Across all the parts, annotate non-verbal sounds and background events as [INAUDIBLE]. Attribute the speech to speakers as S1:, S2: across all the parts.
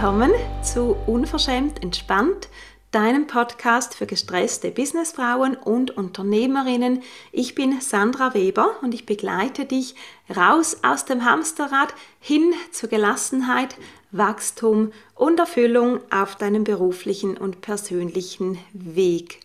S1: willkommen zu Unverschämt Entspannt, deinem Podcast für gestresste Businessfrauen und Unternehmerinnen. Ich bin Sandra Weber und ich begleite dich raus aus dem Hamsterrad hin zur Gelassenheit, Wachstum und Erfüllung auf deinem beruflichen und persönlichen Weg.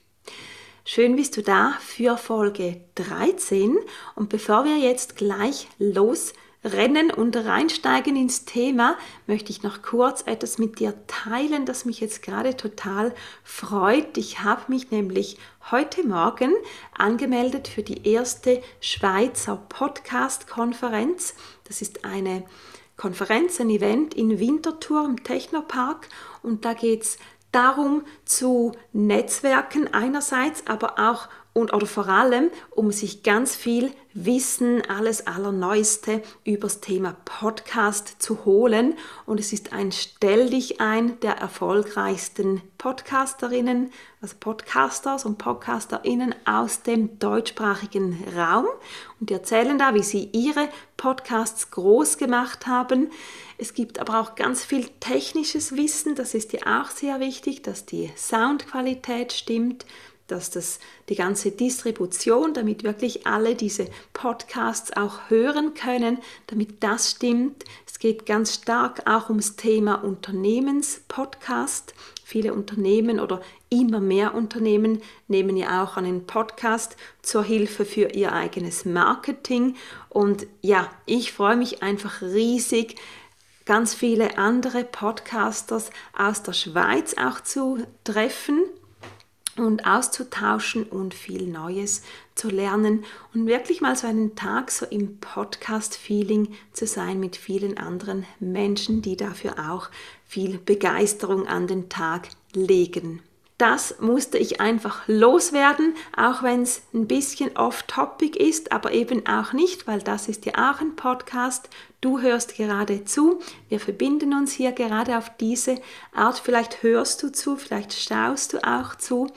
S1: Schön bist du da für Folge 13 und bevor wir jetzt gleich los rennen und reinsteigen ins Thema, möchte ich noch kurz etwas mit dir teilen, das mich jetzt gerade total freut. Ich habe mich nämlich heute Morgen angemeldet für die erste Schweizer Podcast-Konferenz. Das ist eine Konferenz, ein Event in Winterthur im Technopark und da geht es darum zu Netzwerken einerseits, aber auch und oder vor allem, um sich ganz viel Wissen, alles Allerneueste übers Thema Podcast zu holen. Und es ist ein Stell dich ein der erfolgreichsten Podcasterinnen, also Podcasters und Podcasterinnen aus dem deutschsprachigen Raum. Und die erzählen da, wie sie ihre Podcasts groß gemacht haben. Es gibt aber auch ganz viel technisches Wissen, das ist ja auch sehr wichtig, dass die Soundqualität stimmt, dass das die ganze Distribution, damit wirklich alle diese Podcasts auch hören können, damit das stimmt. Es geht ganz stark auch ums Thema Unternehmenspodcast. Viele Unternehmen oder immer mehr Unternehmen nehmen ja auch einen Podcast zur Hilfe für ihr eigenes Marketing. Und ja, ich freue mich einfach riesig, ganz viele andere Podcasters aus der Schweiz auch zu treffen und auszutauschen und viel Neues zu lernen und wirklich mal so einen Tag so im Podcast-Feeling zu sein mit vielen anderen Menschen, die dafür auch viel Begeisterung an den Tag legen. Das musste ich einfach loswerden, auch wenn es ein bisschen off-topic ist, aber eben auch nicht, weil das ist ja auch ein Podcast. Du hörst gerade zu. Wir verbinden uns hier gerade auf diese Art. Vielleicht hörst du zu, vielleicht schaust du auch zu.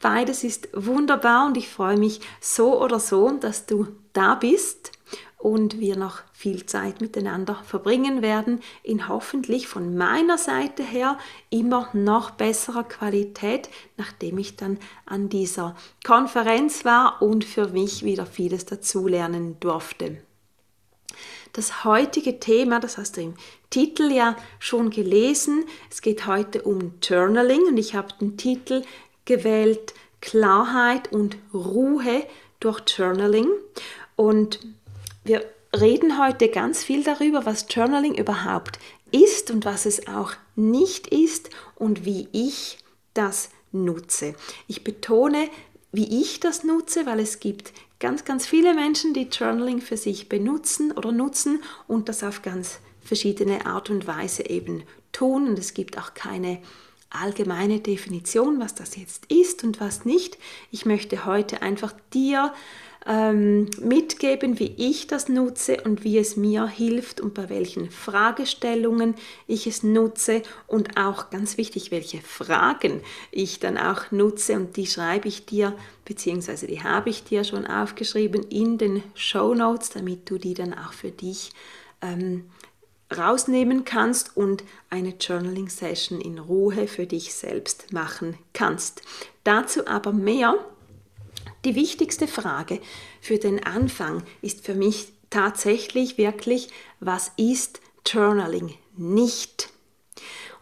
S1: Beides ist wunderbar und ich freue mich so oder so, dass du da bist und wir noch viel Zeit miteinander verbringen werden, in hoffentlich von meiner Seite her immer noch besserer Qualität, nachdem ich dann an dieser Konferenz war und für mich wieder vieles dazulernen durfte. Das heutige Thema, das hast du im Titel ja schon gelesen, es geht heute um Journaling und ich habe den Titel gewählt Klarheit und Ruhe durch Journaling und wir reden heute ganz viel darüber, was Journaling überhaupt ist und was es auch nicht ist und wie ich das nutze. Ich betone, wie ich das nutze, weil es gibt ganz, ganz viele Menschen, die Journaling für sich benutzen oder nutzen und das auf ganz verschiedene Art und Weise eben tun. Und es gibt auch keine allgemeine Definition, was das jetzt ist und was nicht. Ich möchte heute einfach dir ähm, mitgeben, wie ich das nutze und wie es mir hilft und bei welchen Fragestellungen ich es nutze und auch ganz wichtig, welche Fragen ich dann auch nutze und die schreibe ich dir beziehungsweise die habe ich dir schon aufgeschrieben in den Show Notes, damit du die dann auch für dich ähm, rausnehmen kannst und eine Journaling Session in Ruhe für dich selbst machen kannst. Dazu aber mehr die wichtigste Frage für den Anfang ist für mich tatsächlich wirklich, was ist Journaling nicht?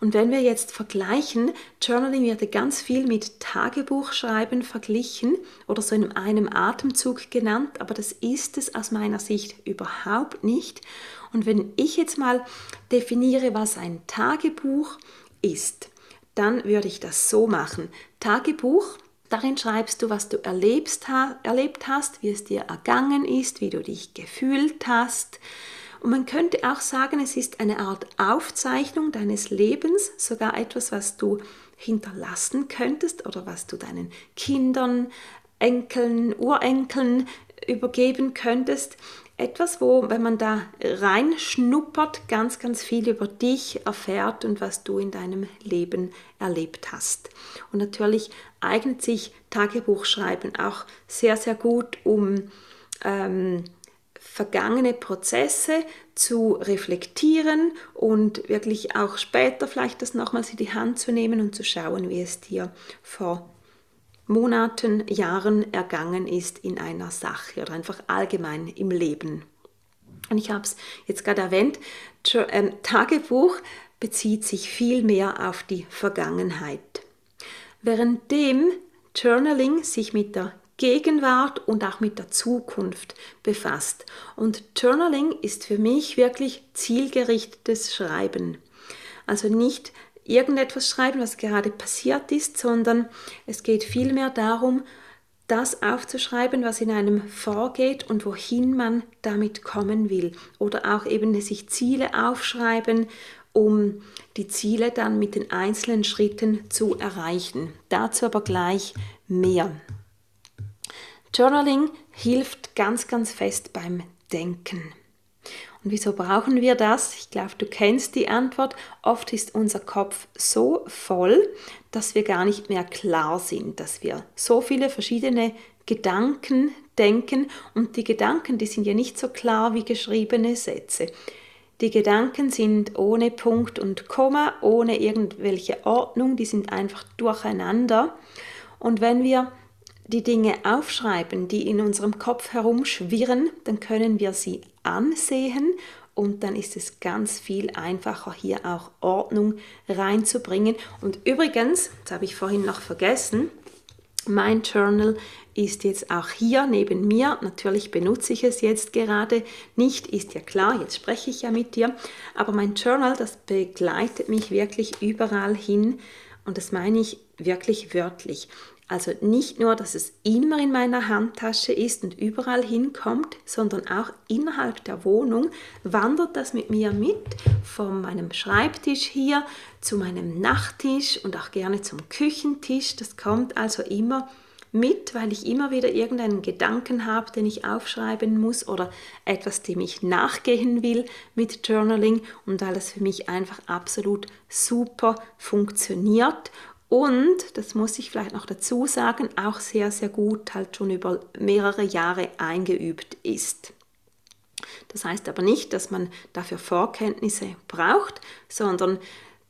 S1: Und wenn wir jetzt vergleichen, Journaling wird ganz viel mit Tagebuchschreiben verglichen oder so in einem Atemzug genannt, aber das ist es aus meiner Sicht überhaupt nicht. Und wenn ich jetzt mal definiere, was ein Tagebuch ist, dann würde ich das so machen. Tagebuch Darin schreibst du, was du erlebst, erlebt hast, wie es dir ergangen ist, wie du dich gefühlt hast. Und man könnte auch sagen, es ist eine Art Aufzeichnung deines Lebens, sogar etwas, was du hinterlassen könntest oder was du deinen Kindern, Enkeln, Urenkeln übergeben könntest. Etwas, wo, wenn man da reinschnuppert, ganz, ganz viel über dich erfährt und was du in deinem Leben erlebt hast. Und natürlich eignet sich Tagebuchschreiben auch sehr, sehr gut, um ähm, vergangene Prozesse zu reflektieren und wirklich auch später vielleicht das nochmals in die Hand zu nehmen und zu schauen, wie es dir vor Monaten, Jahren ergangen ist in einer Sache oder einfach allgemein im Leben. Und ich habe es jetzt gerade erwähnt, ähm, Tagebuch bezieht sich viel mehr auf die Vergangenheit. Währenddem Journaling sich mit der Gegenwart und auch mit der Zukunft befasst. Und Journaling ist für mich wirklich zielgerichtetes Schreiben. Also nicht irgendetwas schreiben, was gerade passiert ist, sondern es geht vielmehr darum, das aufzuschreiben, was in einem vorgeht und wohin man damit kommen will. Oder auch eben sich Ziele aufschreiben, um die Ziele dann mit den einzelnen Schritten zu erreichen. Dazu aber gleich mehr. Journaling hilft ganz, ganz fest beim Denken. Und wieso brauchen wir das? Ich glaube, du kennst die Antwort. Oft ist unser Kopf so voll, dass wir gar nicht mehr klar sind, dass wir so viele verschiedene Gedanken denken und die Gedanken, die sind ja nicht so klar wie geschriebene Sätze. Die Gedanken sind ohne Punkt und Komma, ohne irgendwelche Ordnung, die sind einfach durcheinander. Und wenn wir die Dinge aufschreiben, die in unserem Kopf herumschwirren, dann können wir sie ansehen und dann ist es ganz viel einfacher, hier auch Ordnung reinzubringen. Und übrigens, das habe ich vorhin noch vergessen, mein Journal ist jetzt auch hier neben mir. Natürlich benutze ich es jetzt gerade nicht, ist ja klar, jetzt spreche ich ja mit dir. Aber mein Journal, das begleitet mich wirklich überall hin und das meine ich wirklich wörtlich. Also nicht nur, dass es immer in meiner Handtasche ist und überall hinkommt, sondern auch innerhalb der Wohnung wandert das mit mir mit von meinem Schreibtisch hier zu meinem Nachttisch und auch gerne zum Küchentisch. Das kommt also immer mit, weil ich immer wieder irgendeinen Gedanken habe, den ich aufschreiben muss oder etwas, dem ich nachgehen will mit Journaling und weil es für mich einfach absolut super funktioniert und, das muss ich vielleicht noch dazu sagen, auch sehr, sehr gut halt schon über mehrere Jahre eingeübt ist. Das heißt aber nicht, dass man dafür Vorkenntnisse braucht, sondern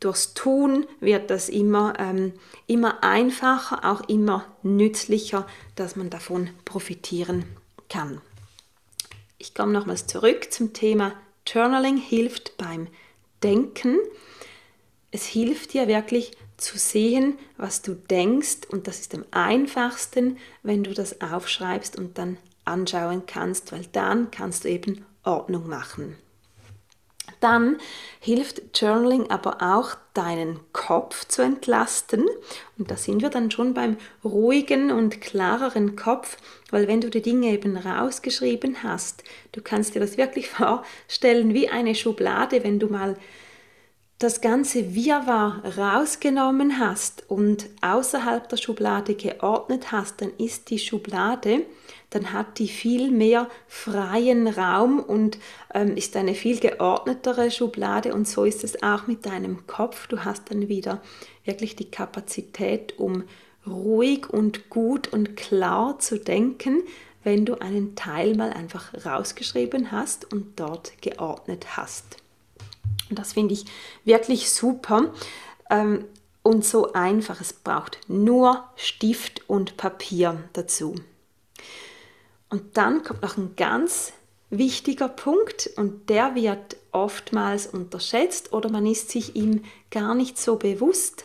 S1: durchs Tun wird das immer, ähm, immer einfacher, auch immer nützlicher, dass man davon profitieren kann. Ich komme nochmals zurück zum Thema Journaling hilft beim Denken. Es hilft dir wirklich zu sehen, was du denkst und das ist am einfachsten, wenn du das aufschreibst und dann anschauen kannst, weil dann kannst du eben Ordnung machen. Dann hilft Journaling aber auch, deinen Kopf zu entlasten. Und da sind wir dann schon beim ruhigen und klareren Kopf, weil wenn du die Dinge eben rausgeschrieben hast, du kannst dir das wirklich [LAUGHS] vorstellen wie eine Schublade, wenn du mal das ganze Wirrwarr rausgenommen hast und außerhalb der Schublade geordnet hast, dann ist die Schublade, dann hat die viel mehr freien Raum und ähm, ist eine viel geordnetere Schublade und so ist es auch mit deinem Kopf. Du hast dann wieder wirklich die Kapazität, um ruhig und gut und klar zu denken, wenn du einen Teil mal einfach rausgeschrieben hast und dort geordnet hast. Das finde ich wirklich super ähm, und so einfach. Es braucht nur Stift und Papier dazu. Und dann kommt noch ein ganz wichtiger Punkt und der wird oftmals unterschätzt oder man ist sich ihm gar nicht so bewusst.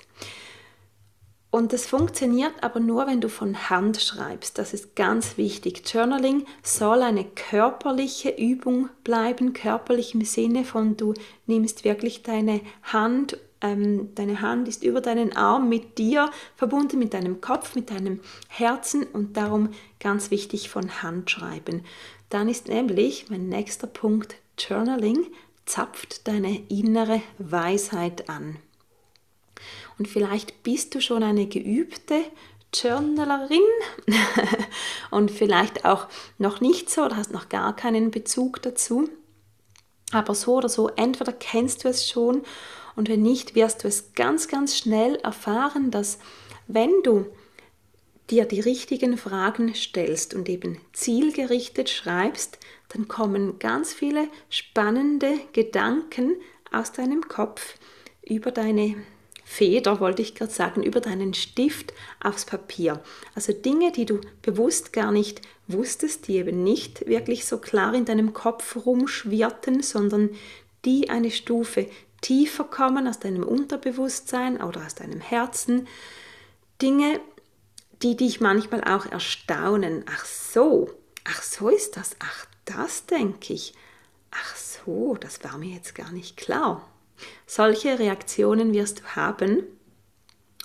S1: Und das funktioniert aber nur, wenn du von Hand schreibst. Das ist ganz wichtig. Journaling soll eine körperliche Übung bleiben, körperlich im Sinne von du nimmst wirklich deine Hand, ähm, deine Hand ist über deinen Arm mit dir verbunden, mit deinem Kopf, mit deinem Herzen und darum ganz wichtig von Hand schreiben. Dann ist nämlich mein nächster Punkt Journaling zapft deine innere Weisheit an. Und vielleicht bist du schon eine geübte Journalerin [LAUGHS] und vielleicht auch noch nicht so oder hast noch gar keinen Bezug dazu. Aber so oder so, entweder kennst du es schon und wenn nicht, wirst du es ganz, ganz schnell erfahren, dass wenn du dir die richtigen Fragen stellst und eben zielgerichtet schreibst, dann kommen ganz viele spannende Gedanken aus deinem Kopf über deine Feder, wollte ich gerade sagen, über deinen Stift aufs Papier. Also Dinge, die du bewusst gar nicht wusstest, die eben nicht wirklich so klar in deinem Kopf rumschwirrten, sondern die eine Stufe tiefer kommen aus deinem Unterbewusstsein oder aus deinem Herzen. Dinge, die dich manchmal auch erstaunen. Ach so, ach so ist das, ach das denke ich. Ach so, das war mir jetzt gar nicht klar. Solche Reaktionen wirst du haben.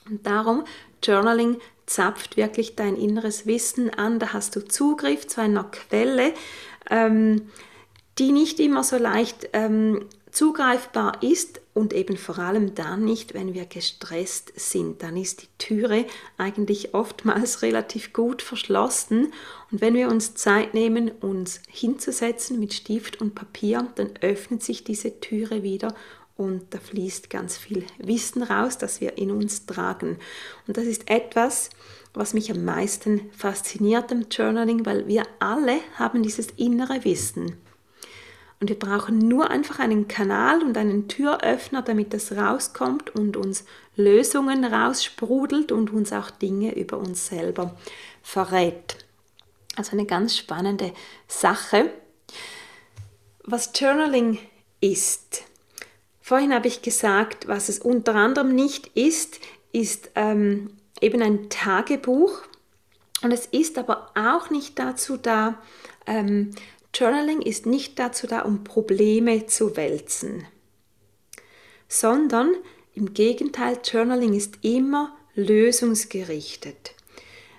S1: Und darum, Journaling zapft wirklich dein inneres Wissen an. Da hast du Zugriff zu einer Quelle, ähm, die nicht immer so leicht ähm, zugreifbar ist und eben vor allem dann nicht, wenn wir gestresst sind. Dann ist die Türe eigentlich oftmals [LAUGHS] relativ gut verschlossen und wenn wir uns Zeit nehmen, uns hinzusetzen mit Stift und Papier, dann öffnet sich diese Türe wieder und da fließt ganz viel Wissen raus, das wir in uns tragen. Und das ist etwas, was mich am meisten fasziniert am Journaling, weil wir alle haben dieses innere Wissen. Und wir brauchen nur einfach einen Kanal und einen Türöffner, damit das rauskommt und uns Lösungen raussprudelt und uns auch Dinge über uns selber verrät. Also eine ganz spannende Sache. Was Journaling ist, Vorhin habe ich gesagt, was es unter anderem nicht ist, ist ähm, eben ein Tagebuch. Und es ist aber auch nicht dazu da, ähm, Journaling ist nicht dazu da, um Probleme zu wälzen, sondern im Gegenteil, Journaling ist immer lösungsgerichtet.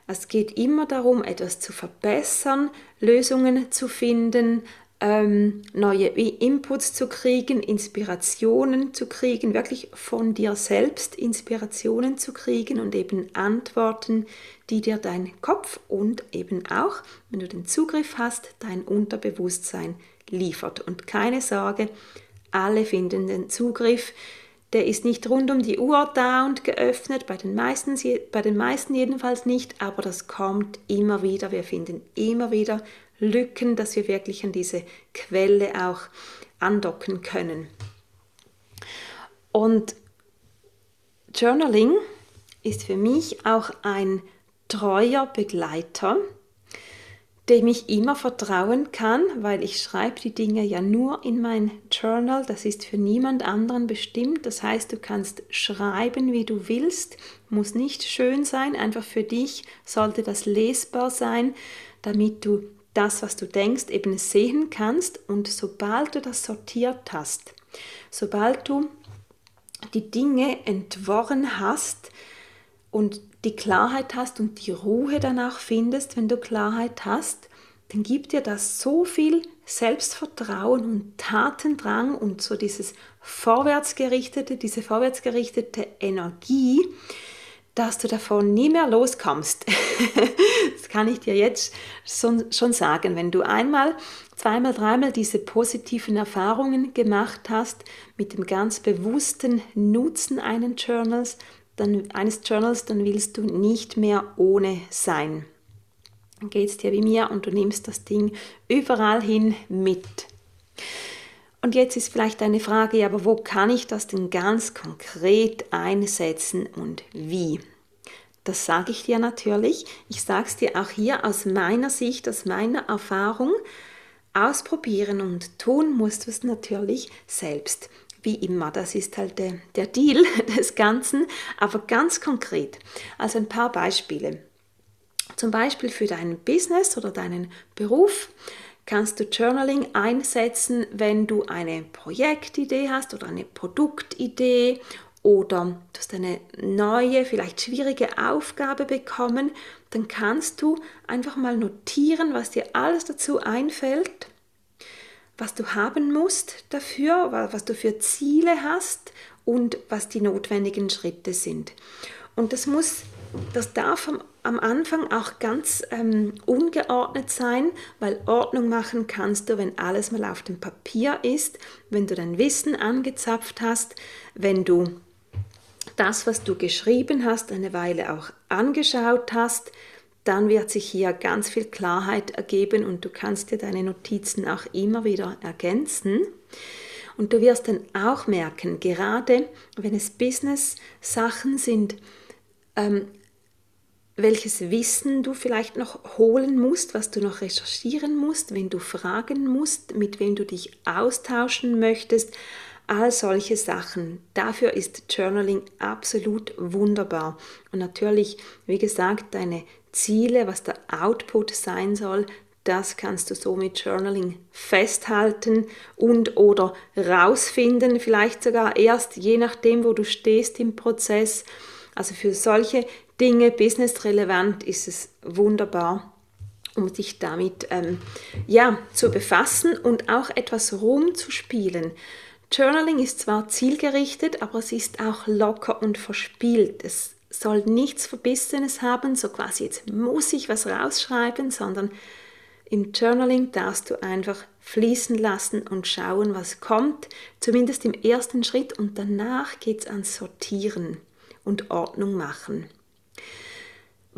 S1: Es geht immer darum, etwas zu verbessern, Lösungen zu finden, ähm, neue Inputs zu kriegen, Inspirationen zu kriegen, wirklich von dir selbst Inspirationen zu kriegen und eben Antworten, die dir dein Kopf und eben auch, wenn du den Zugriff hast, dein Unterbewusstsein liefert. Und keine Sorge, alle finden den Zugriff. Der ist nicht rund um die Uhr da und geöffnet, bei den, meisten, bei den meisten jedenfalls nicht, aber das kommt immer wieder. Wir finden immer wieder Lücken, dass wir wirklich an diese Quelle auch andocken können. Und Journaling ist für mich auch ein treuer Begleiter, dem ich immer vertrauen kann, weil ich schreibe die Dinge ja nur in mein Journal. Das ist für niemand anderen bestimmt. Das heißt, du kannst schreiben, wie du willst. Muss nicht schön sein. Einfach für dich sollte das lesbar sein, damit du das, was du denkst, eben sehen kannst. Und sobald du das sortiert hast, sobald du die Dinge entworren hast und die Klarheit hast und die Ruhe danach findest, wenn du Klarheit hast, dann gibt dir das so viel Selbstvertrauen und Tatendrang und so dieses vorwärtsgerichtete, diese vorwärtsgerichtete Energie, dass du davon nie mehr loskommst. [LAUGHS] das kann ich dir jetzt schon sagen. Wenn du einmal, zweimal, dreimal diese positiven Erfahrungen gemacht hast mit dem ganz bewussten Nutzen eines Journals, dann, eines Journals, dann willst du nicht mehr ohne sein. Dann geht es dir wie mir und du nimmst das Ding überall hin mit. Und jetzt ist vielleicht eine Frage, aber wo kann ich das denn ganz konkret einsetzen und wie? Das sage ich dir natürlich. Ich sage es dir auch hier aus meiner Sicht, aus meiner Erfahrung. Ausprobieren und tun musst du es natürlich selbst. Wie immer, das ist halt der, der Deal [LAUGHS] des Ganzen, aber ganz konkret. Also ein paar Beispiele. Zum Beispiel für dein Business oder deinen Beruf kannst du Journaling einsetzen, wenn du eine Projektidee hast oder eine Produktidee oder du hast eine neue, vielleicht schwierige Aufgabe bekommen, dann kannst du einfach mal notieren, was dir alles dazu einfällt, was du haben musst dafür, was du für Ziele hast und was die notwendigen Schritte sind. Und das muss, das darf am am Anfang auch ganz ähm, ungeordnet sein, weil Ordnung machen kannst du, wenn alles mal auf dem Papier ist, wenn du dein Wissen angezapft hast, wenn du das, was du geschrieben hast, eine Weile auch angeschaut hast, dann wird sich hier ganz viel Klarheit ergeben und du kannst dir deine Notizen auch immer wieder ergänzen. Und du wirst dann auch merken, gerade wenn es Business-Sachen sind, ähm, welches Wissen du vielleicht noch holen musst, was du noch recherchieren musst, wenn du fragen musst, mit wem du dich austauschen möchtest, all solche Sachen. Dafür ist Journaling absolut wunderbar. Und natürlich, wie gesagt, deine Ziele, was der Output sein soll, das kannst du so mit Journaling festhalten und oder rausfinden, vielleicht sogar erst je nachdem, wo du stehst im Prozess. Also für solche Dinge businessrelevant ist es wunderbar, um sich damit ähm, ja, zu befassen und auch etwas rumzuspielen. Journaling ist zwar zielgerichtet, aber es ist auch locker und verspielt. Es soll nichts Verbissenes haben, so quasi jetzt muss ich was rausschreiben, sondern im Journaling darfst du einfach fließen lassen und schauen, was kommt, zumindest im ersten Schritt und danach geht es ans Sortieren und Ordnung machen.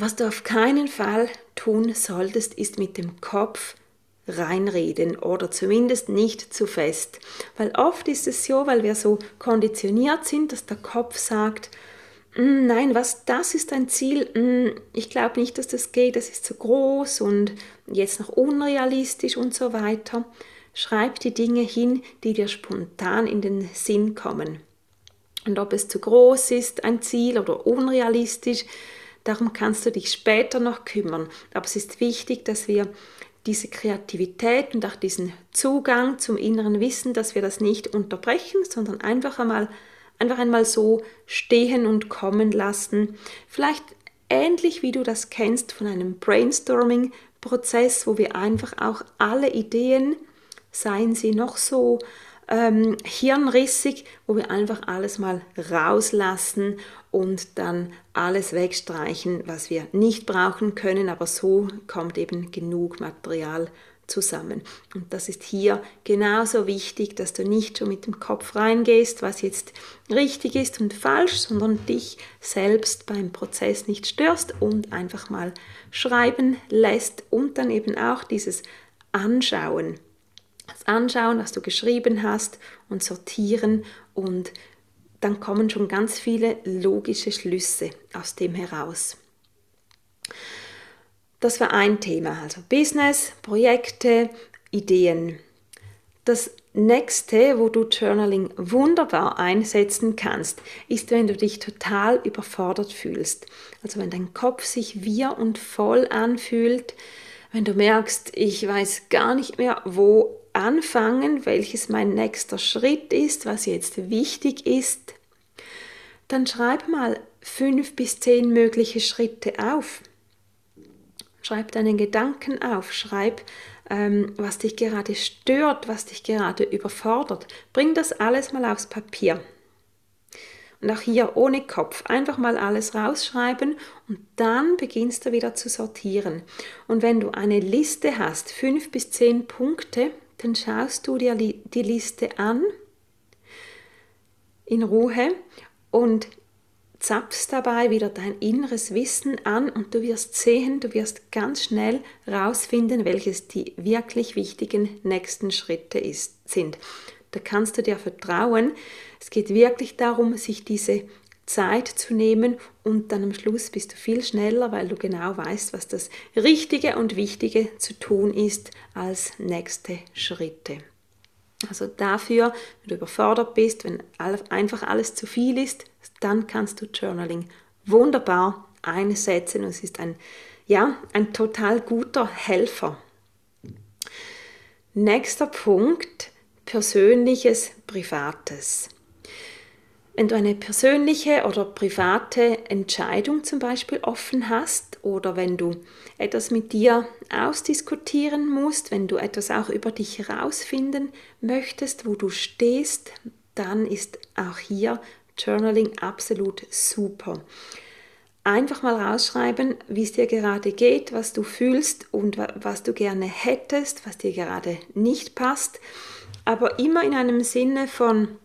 S1: Was du auf keinen Fall tun solltest, ist mit dem Kopf reinreden oder zumindest nicht zu fest. Weil oft ist es so, weil wir so konditioniert sind, dass der Kopf sagt, mm, nein, was das ist ein Ziel, mm, ich glaube nicht, dass das geht, das ist zu groß und jetzt noch unrealistisch und so weiter. Schreib die Dinge hin, die dir spontan in den Sinn kommen. Und ob es zu groß ist, ein Ziel oder unrealistisch, darum kannst du dich später noch kümmern. Aber es ist wichtig, dass wir diese Kreativität und auch diesen Zugang zum inneren Wissen, dass wir das nicht unterbrechen, sondern einfach einmal, einfach einmal so stehen und kommen lassen. Vielleicht ähnlich wie du das kennst von einem Brainstorming-Prozess, wo wir einfach auch alle Ideen, seien sie noch so ähm, hirnrissig, wo wir einfach alles mal rauslassen und dann alles wegstreichen, was wir nicht brauchen können, aber so kommt eben genug Material zusammen. Und das ist hier genauso wichtig, dass du nicht schon mit dem Kopf reingehst, was jetzt richtig ist und falsch, sondern dich selbst beim Prozess nicht störst und einfach mal schreiben lässt und dann eben auch dieses Anschauen das anschauen, was du geschrieben hast und sortieren und dann kommen schon ganz viele logische Schlüsse aus dem heraus. Das war ein Thema, also Business, Projekte, Ideen. Das nächste, wo du Journaling wunderbar einsetzen kannst, ist, wenn du dich total überfordert fühlst. Also wenn dein Kopf sich wir und voll anfühlt, wenn du merkst, ich weiß gar nicht mehr, wo anfangen, welches mein nächster Schritt ist, was jetzt wichtig ist, dann schreib mal fünf bis zehn mögliche Schritte auf. Schreib deinen Gedanken auf, schreib, ähm, was dich gerade stört, was dich gerade überfordert. Bring das alles mal aufs Papier. Und auch hier ohne Kopf einfach mal alles rausschreiben und dann beginnst du wieder zu sortieren. Und wenn du eine Liste hast, fünf bis zehn Punkte, dann schaust du dir die Liste an in Ruhe und zapfst dabei wieder dein inneres Wissen an und du wirst sehen, du wirst ganz schnell rausfinden, welches die wirklich wichtigen nächsten Schritte ist, sind. Da kannst du dir vertrauen. Es geht wirklich darum, sich diese Zeit zu nehmen und dann am Schluss bist du viel schneller, weil du genau weißt, was das Richtige und Wichtige zu tun ist als nächste Schritte. Also dafür, wenn du überfordert bist, wenn einfach alles zu viel ist, dann kannst du Journaling wunderbar einsetzen und es ist ein, ja, ein total guter Helfer. Nächster Punkt, persönliches, privates. Wenn du eine persönliche oder private Entscheidung zum Beispiel offen hast oder wenn du etwas mit dir ausdiskutieren musst, wenn du etwas auch über dich herausfinden möchtest, wo du stehst, dann ist auch hier Journaling absolut super. Einfach mal rausschreiben, wie es dir gerade geht, was du fühlst und was du gerne hättest, was dir gerade nicht passt, aber immer in einem Sinne von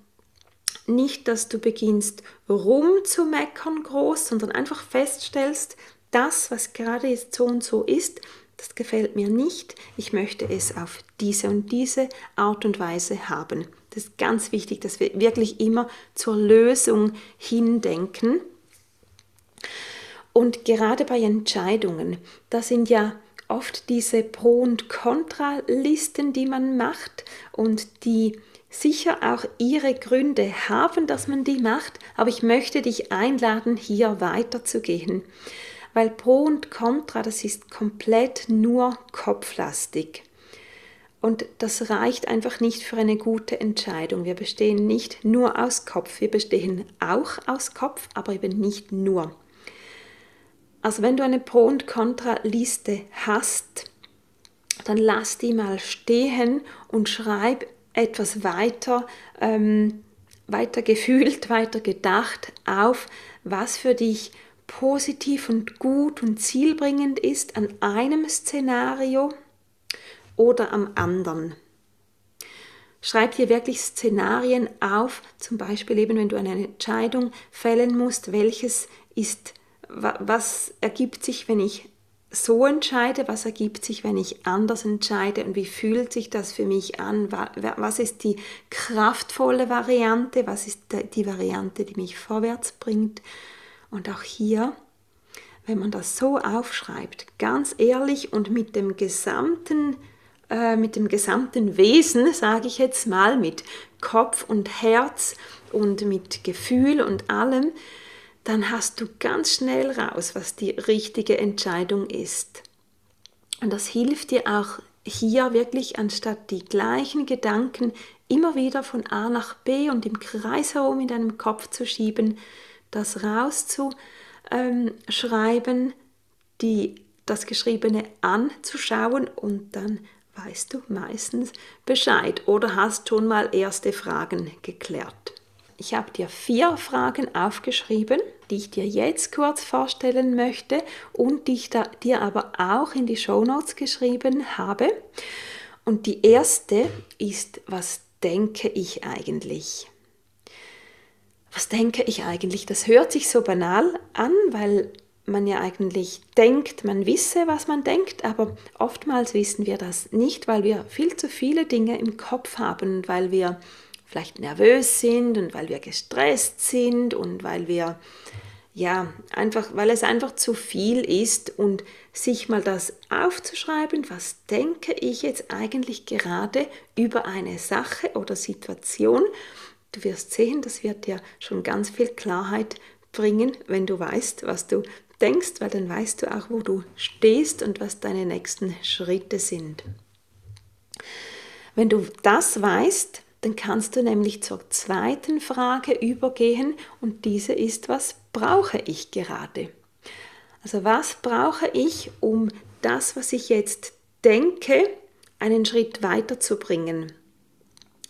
S1: nicht, dass du beginnst rumzumeckern groß, sondern einfach feststellst, das, was gerade jetzt so und so ist, das gefällt mir nicht, ich möchte es auf diese und diese Art und Weise haben. Das ist ganz wichtig, dass wir wirklich immer zur Lösung hindenken. Und gerade bei Entscheidungen, da sind ja oft diese Pro- und Kontralisten, die man macht und die sicher auch ihre Gründe haben, dass man die macht, aber ich möchte dich einladen, hier weiterzugehen weil Pro und Contra, das ist komplett nur kopflastig. Und das reicht einfach nicht für eine gute Entscheidung. Wir bestehen nicht nur aus Kopf, wir bestehen auch aus Kopf, aber eben nicht nur. Also wenn du eine Pro- und Contra-Liste hast, dann lass die mal stehen und schreib etwas weiter, ähm, weiter gefühlt, [LAUGHS] weiter gedacht auf, was für dich positiv und gut und zielbringend ist an einem Szenario oder am anderen. Schreib dir wirklich Szenarien auf, zum Beispiel eben, wenn du eine Entscheidung fällen musst, welches ist, was ergibt sich, wenn ich so entscheide, was ergibt sich, wenn ich anders entscheide? Und wie fühlt sich das für mich an, was ist die kraftvolle Variante, was ist die Variante, die mich vorwärts bringt? Und auch hier, wenn man das so aufschreibt, ganz ehrlich und mit dem gesamten, äh, mit dem gesamten Wesen, sage ich jetzt mal, mit Kopf und Herz und mit Gefühl und allem, dann hast du ganz schnell raus, was die richtige Entscheidung ist. Und das hilft dir auch hier wirklich, anstatt die gleichen Gedanken immer wieder von A nach B und im Kreis herum in deinem Kopf zu schieben, das rauszuschreiben, die, das Geschriebene anzuschauen und dann weißt du meistens Bescheid oder hast schon mal erste Fragen geklärt. Ich habe dir vier Fragen aufgeschrieben, die ich dir jetzt kurz vorstellen möchte und die ich dir aber auch in die Show Notes geschrieben habe. Und die erste ist, was denke ich eigentlich? was denke ich eigentlich? Das hört sich so banal an, weil man ja eigentlich denkt, man wisse, was man denkt, aber oftmals wissen wir das nicht, weil wir viel zu viele Dinge im Kopf haben weil wir vielleicht nervös sind und weil wir gestresst sind und weil wir ja, einfach, weil es einfach zu viel ist und sich mal das aufzuschreiben, was denke ich jetzt eigentlich gerade über eine Sache oder Situation Du wirst sehen, das wird dir schon ganz viel Klarheit bringen, wenn du weißt, was du denkst, weil dann weißt du auch, wo du stehst und was deine nächsten Schritte sind. Wenn du das weißt, dann kannst du nämlich zur zweiten Frage übergehen und diese ist, was brauche ich gerade? Also was brauche ich, um das, was ich jetzt denke, einen Schritt weiterzubringen?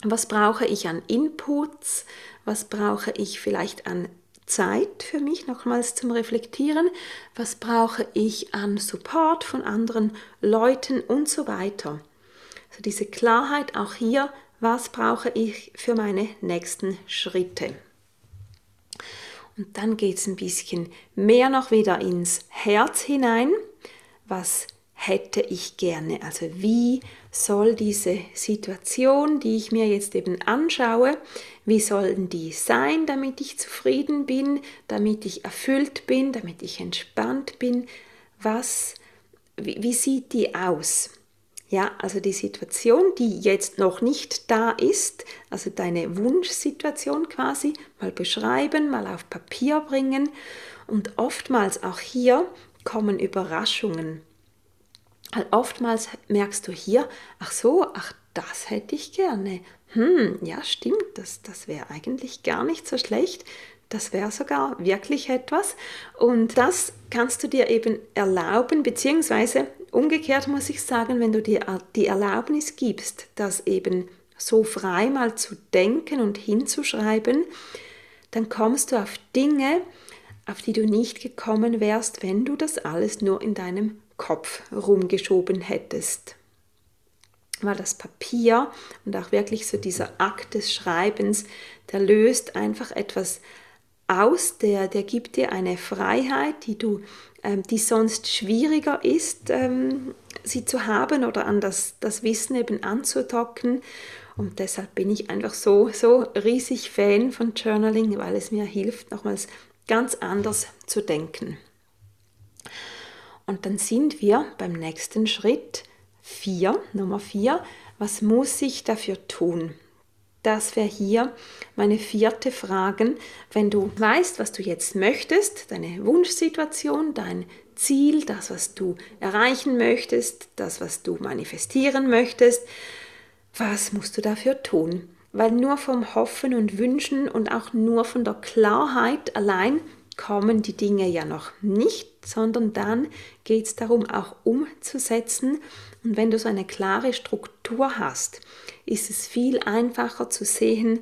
S1: Was brauche ich an Inputs? Was brauche ich vielleicht an Zeit für mich nochmals zum Reflektieren? Was brauche ich an Support von anderen Leuten und so weiter? Also diese Klarheit auch hier, was brauche ich für meine nächsten Schritte? Und dann geht es ein bisschen mehr noch wieder ins Herz hinein. Was hätte ich gerne? Also wie soll diese Situation, die ich mir jetzt eben anschaue, wie sollen die sein, damit ich zufrieden bin, damit ich erfüllt bin, damit ich entspannt bin? Was, wie, wie sieht die aus? Ja, also die Situation, die jetzt noch nicht da ist, also deine Wunschsituation quasi, mal beschreiben, mal auf Papier bringen und oftmals auch hier kommen Überraschungen weil oftmals merkst du hier, ach so, ach, das hätte ich gerne. Hm, ja, stimmt, das, das wäre eigentlich gar nicht so schlecht. Das wäre sogar wirklich etwas. Und das kannst du dir eben erlauben, beziehungsweise umgekehrt muss ich sagen, wenn du dir die Erlaubnis gibst, das eben so frei mal zu denken und hinzuschreiben, dann kommst du auf Dinge, auf die du nicht gekommen wärst, wenn du das alles nur in deinem Kopf rumgeschoben hättest. Weil das Papier und auch wirklich so dieser Akt des Schreibens, der löst einfach etwas aus, der, der gibt dir eine Freiheit, die du, die sonst schwieriger ist, ähm, sie zu haben oder an das, das Wissen eben anzudocken. Und deshalb bin ich einfach so, so riesig Fan von Journaling, weil es mir hilft, nochmals ganz anders zu denken. Und dann sind wir beim nächsten Schritt 4, Nummer 4. Was muss ich dafür tun? Das wäre hier meine vierte Frage. Wenn du weißt, was du jetzt möchtest, deine Wunschsituation, dein Ziel, das, was du erreichen möchtest, das, was du manifestieren möchtest, was musst du dafür tun? Weil nur vom Hoffen und Wünschen und auch nur von der Klarheit allein kommen die Dinge ja noch nicht, sondern dann geht es darum, auch umzusetzen. Und wenn du so eine klare Struktur hast, ist es viel einfacher zu sehen,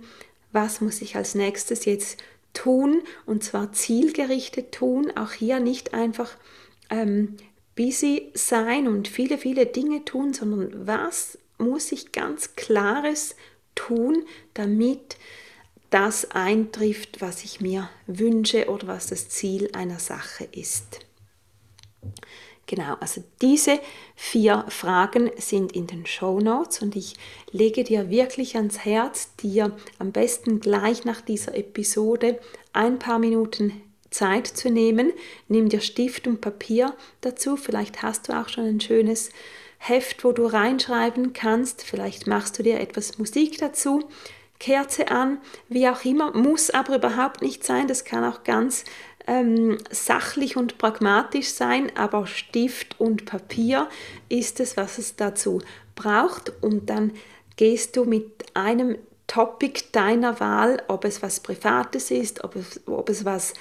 S1: was muss ich als nächstes jetzt tun und zwar zielgerichtet tun. Auch hier nicht einfach ähm, busy sein und viele, viele Dinge tun, sondern was muss ich ganz klares tun, damit das eintrifft, was ich mir wünsche oder was das Ziel einer Sache ist. Genau, also diese vier Fragen sind in den Show Notes und ich lege dir wirklich ans Herz, dir am besten gleich nach dieser Episode ein paar Minuten Zeit zu nehmen. Nimm dir Stift und Papier dazu. Vielleicht hast du auch schon ein schönes Heft, wo du reinschreiben kannst. Vielleicht machst du dir etwas Musik dazu. Kerze an, wie auch immer, muss aber überhaupt nicht sein. Das kann auch ganz ähm, sachlich und pragmatisch sein, aber Stift und Papier ist es, was es dazu braucht. Und dann gehst du mit einem Topic deiner Wahl, ob es was Privates ist, ob es, ob es was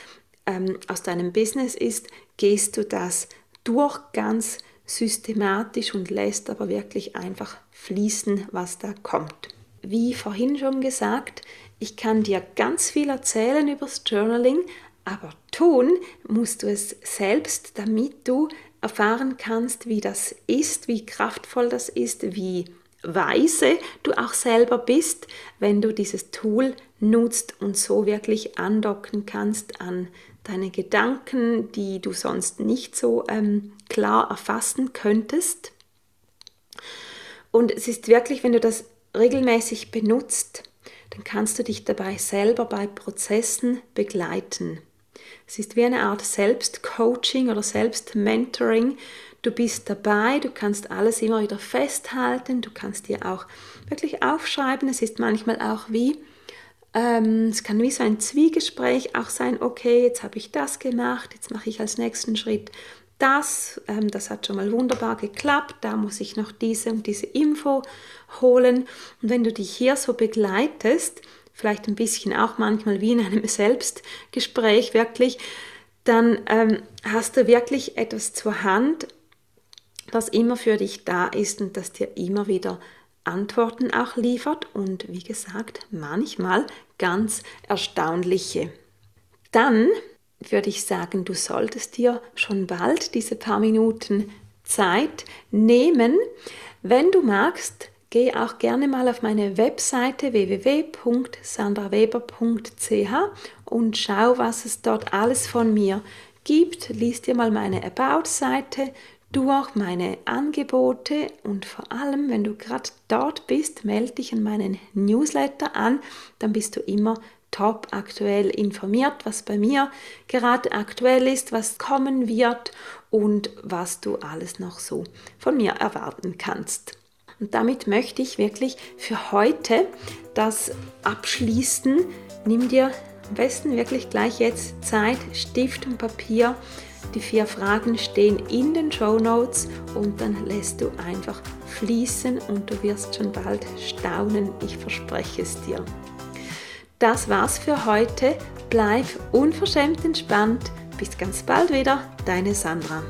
S1: ähm, aus deinem Business ist, gehst du das durch ganz systematisch und lässt aber wirklich einfach fließen, was da kommt wie vorhin schon gesagt, ich kann dir ganz viel erzählen übers Journaling, aber tun musst du es selbst, damit du erfahren kannst, wie das ist, wie kraftvoll das ist, wie weise du auch selber bist, wenn du dieses Tool nutzt und so wirklich andocken kannst an deine Gedanken, die du sonst nicht so ähm, klar erfassen könntest. Und es ist wirklich, wenn du das regelmäßig benutzt, dann kannst du dich dabei selber bei Prozessen begleiten. Es ist wie eine Art Selbstcoaching oder Selbstmentoring. Du bist dabei, du kannst alles immer wieder festhalten, du kannst dir auch wirklich aufschreiben. Es ist manchmal auch wie, ähm, es kann wie so ein Zwiegespräch auch sein, okay, jetzt habe ich das gemacht, jetzt mache ich als nächsten Schritt das, ähm, das hat schon mal wunderbar geklappt, da muss ich noch diese und diese Info holen. Und wenn du dich hier so begleitest, vielleicht ein bisschen auch manchmal wie in einem [LAUGHS] Selbstgespräch wirklich, dann ähm, hast du wirklich etwas zur Hand, das immer für dich da ist und das dir immer wieder Antworten auch liefert und wie gesagt manchmal ganz erstaunliche. Dann würde ich sagen, du solltest dir schon bald diese paar Minuten Zeit nehmen. Wenn du magst, geh auch gerne mal auf meine Webseite www.sandraweber.ch und schau, was es dort alles von mir gibt. Lies dir mal meine About-Seite durch, meine Angebote und vor allem, wenn du gerade dort bist, melde dich an meinen Newsletter an, dann bist du immer top aktuell informiert, was bei mir gerade aktuell ist, was kommen wird und was du alles noch so von mir erwarten kannst. Und damit möchte ich wirklich für heute das abschließen. Nimm dir am besten wirklich gleich jetzt Zeit, Stift und Papier. Die vier Fragen stehen in den Show Notes und dann lässt du einfach fließen und du wirst schon bald staunen. Ich verspreche es dir. Das war's für heute. Bleib unverschämt entspannt. Bis ganz bald wieder, deine Sandra.